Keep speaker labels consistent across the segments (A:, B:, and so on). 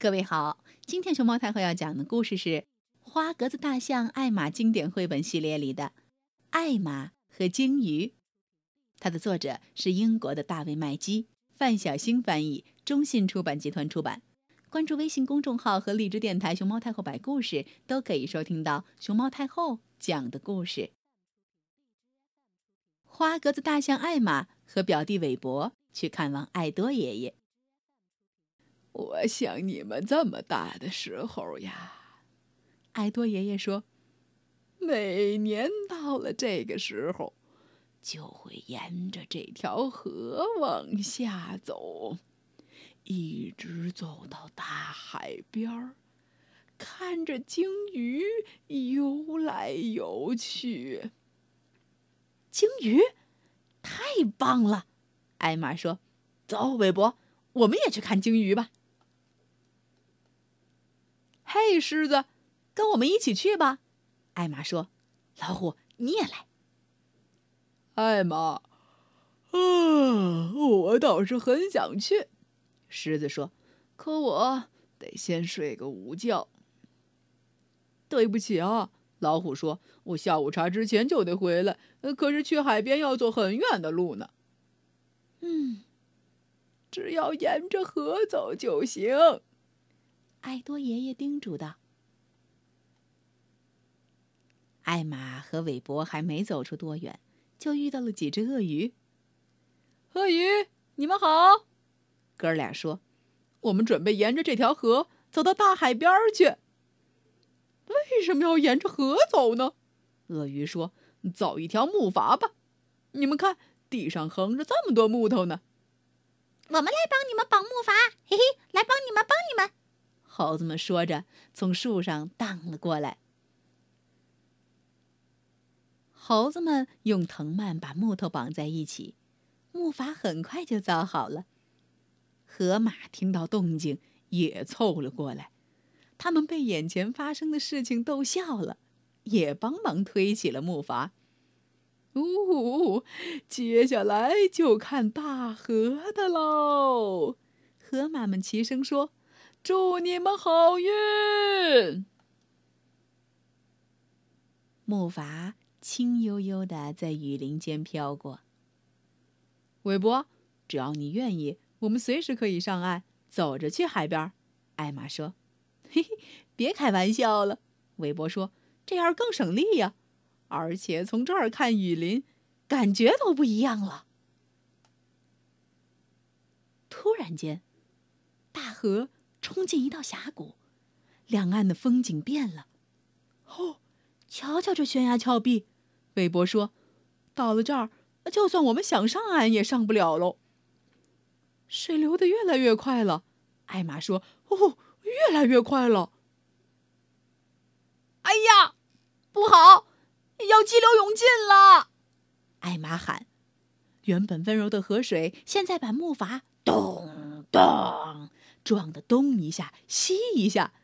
A: 各位好，今天熊猫太后要讲的故事是《花格子大象艾玛》经典绘本系列里的《艾玛和鲸鱼》，它的作者是英国的大卫·麦基，范小星翻译，中信出版集团出版。关注微信公众号和荔枝电台“熊猫太后摆故事”，都可以收听到熊猫太后讲的故事。花格子大象艾玛和表弟韦伯去看望爱多爷爷。
B: 我像你们这么大的时候呀，
A: 爱多爷爷说：“
B: 每年到了这个时候，就会沿着这条河往下走，一直走到大海边儿，看着鲸鱼游来游去。
A: 鲸鱼，太棒了！”艾玛说：“
C: 走，韦伯，我们也去看鲸鱼吧。”
A: 嘿，狮子，跟我们一起去吧。艾玛说：“
C: 老虎，你也来。”
B: 艾玛，啊，我倒是很想去。狮子说：“可我得先睡个午觉。”
C: 对不起啊，老虎说：“我下午茶之前就得回来，可是去海边要走很远的路呢。”
B: 嗯，只要沿着河走就行。
A: 艾多爷爷叮嘱道：“艾玛和韦伯还没走出多远，就遇到了几只鳄鱼。
C: 鳄鱼，你们好！
A: 哥俩说：‘
C: 我们准备沿着这条河走到大海边去。’为什么要沿着河走呢？鳄鱼说：‘造一条木筏吧。你们看，地上横着这么多木头呢。’
D: 我们来帮你们绑木筏，嘿嘿，来帮你们，帮你们。”
A: 猴子们说着，从树上荡了过来。猴子们用藤蔓把木头绑在一起，木筏很快就造好了。河马听到动静，也凑了过来。他们被眼前发生的事情逗笑了，也帮忙推起了木筏。
B: 呜，接下来就看大河的喽！
A: 河马们齐声说。
B: 祝你们好运！
A: 木筏轻悠悠的在雨林间飘过。
C: 韦伯，只要你愿意，我们随时可以上岸，走着去海边。
A: 艾玛说：“
C: 嘿嘿，别开玩笑了。”韦伯说：“这样更省力呀，而且从这儿看雨林，感觉都不一样了。”
A: 突然间，大河。冲进一道峡谷，两岸的风景变了。
C: 哦，瞧瞧这悬崖峭壁，韦伯说：“到了这儿，就算我们想上岸也上不了喽。”水流得越来越快了，艾玛说：“哦，越来越快了。”
D: 哎呀，不好，要激流勇进了！
A: 艾玛喊。原本温柔的河水，现在把木筏咚咚。撞得东一下西一下，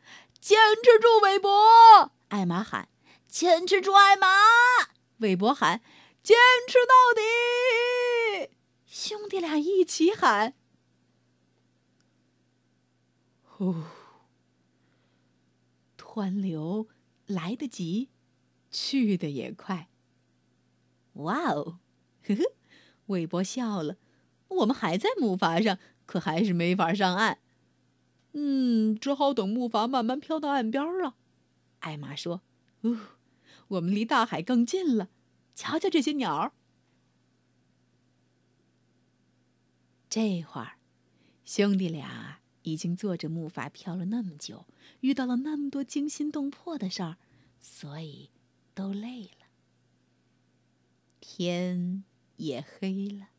D: 坚持住，韦伯！
A: 艾玛喊：“
D: 坚持住，艾玛！”
A: 韦伯喊：“
D: 坚持到底！”
A: 兄弟俩一起喊：“
C: 呼！”
A: 湍流来得急，去的也快。哇哦！呵呵，韦伯笑了。我们还在木筏上，可还是没法上岸。
C: 嗯，只好等木筏慢慢飘到岸边了。
A: 艾玛说：“
C: 哦，我们离大海更近了。瞧瞧这些鸟。”
A: 这会儿，兄弟俩已经坐着木筏飘了那么久，遇到了那么多惊心动魄的事儿，所以都累了。天也黑了，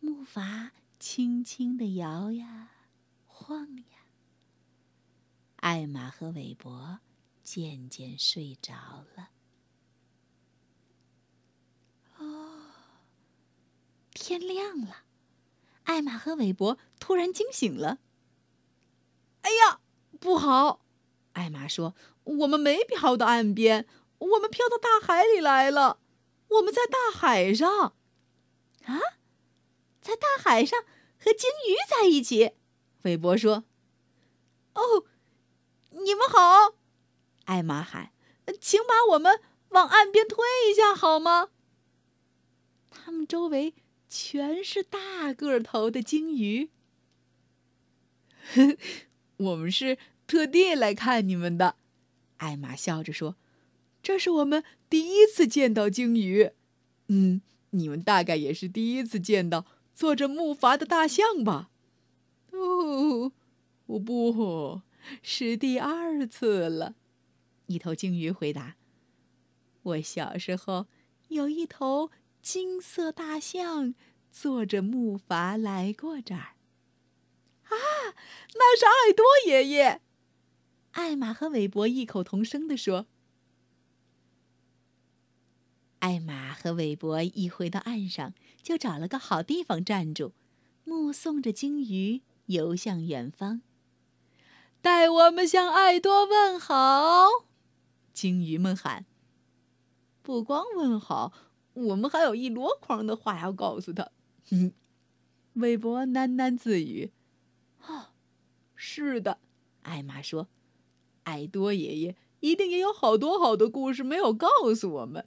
A: 木筏轻轻的摇呀。晃呀！艾玛和韦伯渐渐睡着了。哦，天亮了，艾玛和韦伯突然惊醒了。
C: 哎呀，不好！艾玛说：“我们没飘到岸边，我们飘到大海里来了。我们在大海上。”
A: 啊，在大海上和鲸鱼在一起。韦伯说：“
C: 哦，你们好！艾玛喊：“请把我们往岸边推一下好吗？”他们周围全是大个头的鲸鱼。我们是特地来看你们的，艾玛笑着说：“这是我们第一次见到鲸鱼。嗯，你们大概也是第一次见到坐着木筏的大象吧？”哦，我不是第二次了。一头鲸鱼回答：“我小时候有一头金色大象，坐着木筏来过这儿。”啊，那是爱多爷爷！艾玛和韦伯异口同声地说。艾玛和韦伯一回到岸上，就找了个好地方站住，目送着鲸鱼游向远方。代我们向爱多问好！鲸鱼们喊：“不光问好，我们还有一箩筐的话要告诉他。”嗯，韦伯喃喃自语：“哦，是的。”艾玛说：“爱多爷爷一定也有好多好多故事没有告诉我们。”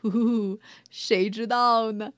C: 呼呼，谁知道呢？